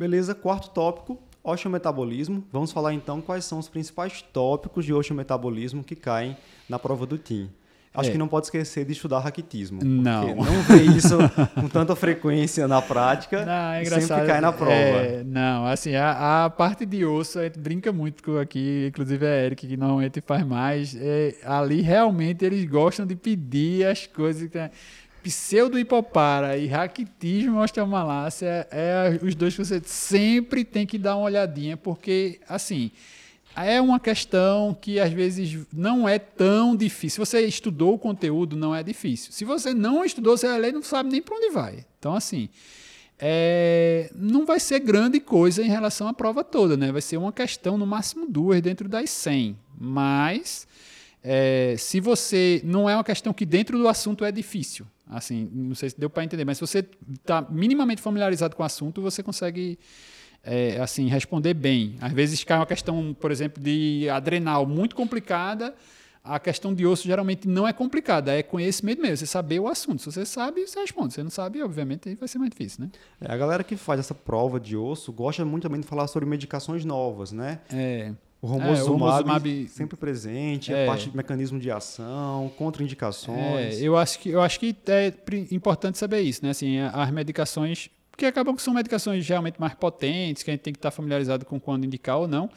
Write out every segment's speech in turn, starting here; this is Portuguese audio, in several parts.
Beleza, quarto tópico, osteometabolismo. Vamos falar então quais são os principais tópicos de osteometabolismo que caem na prova do TIM. Acho é. que não pode esquecer de estudar raquitismo. Não. Não vê isso com tanta frequência na prática. Não, é engraçado. Sempre cai na prova. É, não, assim, a, a, parte de osso, a gente brinca muito com aqui, inclusive a Eric, que normalmente faz mais. É, ali realmente eles gostam de pedir as coisas. Que, pseudo-hipopara e raquitismo osteomalácia é os dois que você sempre tem que dar uma olhadinha, porque, assim, é uma questão que às vezes não é tão difícil. Se você estudou o conteúdo, não é difícil. Se você não estudou, você vai ler não sabe nem para onde vai. Então, assim, é, não vai ser grande coisa em relação à prova toda, né? Vai ser uma questão, no máximo duas, dentro das 100. Mas, é, se você. Não é uma questão que dentro do assunto é difícil. Assim, não sei se deu para entender, mas se você está minimamente familiarizado com o assunto, você consegue é, assim responder bem. Às vezes cai uma questão, por exemplo, de adrenal muito complicada. A questão de osso geralmente não é complicada, é conhecimento mesmo. Você saber o assunto. Se você sabe, você responde. Se você não sabe, obviamente, vai ser mais difícil, né? É, a galera que faz essa prova de osso gosta muito também de falar sobre medicações novas, né? É. O romosumab, é, sempre presente, é. parte do mecanismo de ação, contraindicações. É, eu acho que eu acho que é importante saber isso, né? Assim, as medicações que acabam que são medicações realmente mais potentes, que a gente tem que estar familiarizado com quando indicar ou não.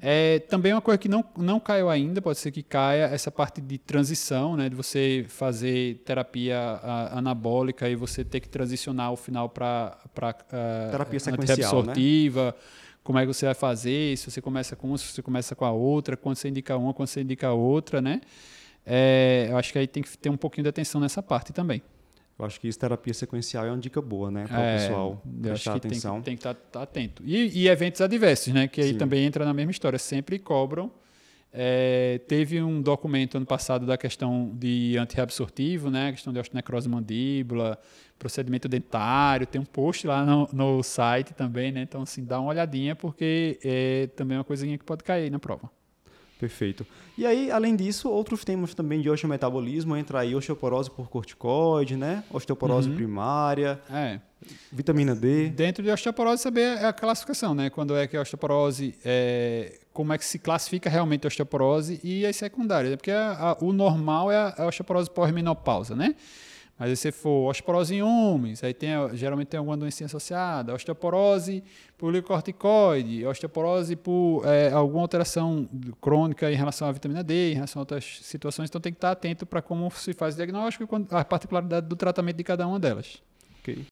É, também uma coisa que não, não caiu ainda, pode ser que caia, essa parte de transição, né, de você fazer terapia anabólica e você ter que transicionar ao final para uh, terapia sequencial. Né? Como é que você vai fazer, se você começa com uma, se você começa com a outra, quando você indica uma, quando você indica a outra, né? É, eu acho que aí tem que ter um pouquinho de atenção nessa parte também. Eu acho que isso, terapia sequencial é uma dica boa, né? Para o é, pessoal prestar atenção. Tem, tem que estar tá, tá atento. E, e, eventos adversos, né? Que aí Sim. também entra na mesma história. Sempre cobram. É, teve um documento ano passado da questão de antirreabsortivo, né? Questão de osteonecrose mandíbula, procedimento dentário, tem um post lá no, no site também, né? Então, assim, dá uma olhadinha, porque é também uma coisinha que pode cair na prova. Perfeito. E aí, além disso, outros temas também de osteometabolismo, entra aí osteoporose por corticoide, né? Osteoporose uhum. primária, é. vitamina D. Dentro de osteoporose, saber a classificação, né? Quando é que a osteoporose, é... como é que se classifica realmente a osteoporose e as secundárias. Porque a, a, o normal é a osteoporose pós-menopausa, né? Mas se você for osteoporose em homens, aí tem, geralmente tem alguma doença associada, osteoporose por glicocorticoide, osteoporose por é, alguma alteração crônica em relação à vitamina D, em relação a outras situações, então tem que estar atento para como se faz o diagnóstico e a particularidade do tratamento de cada uma delas. Ok.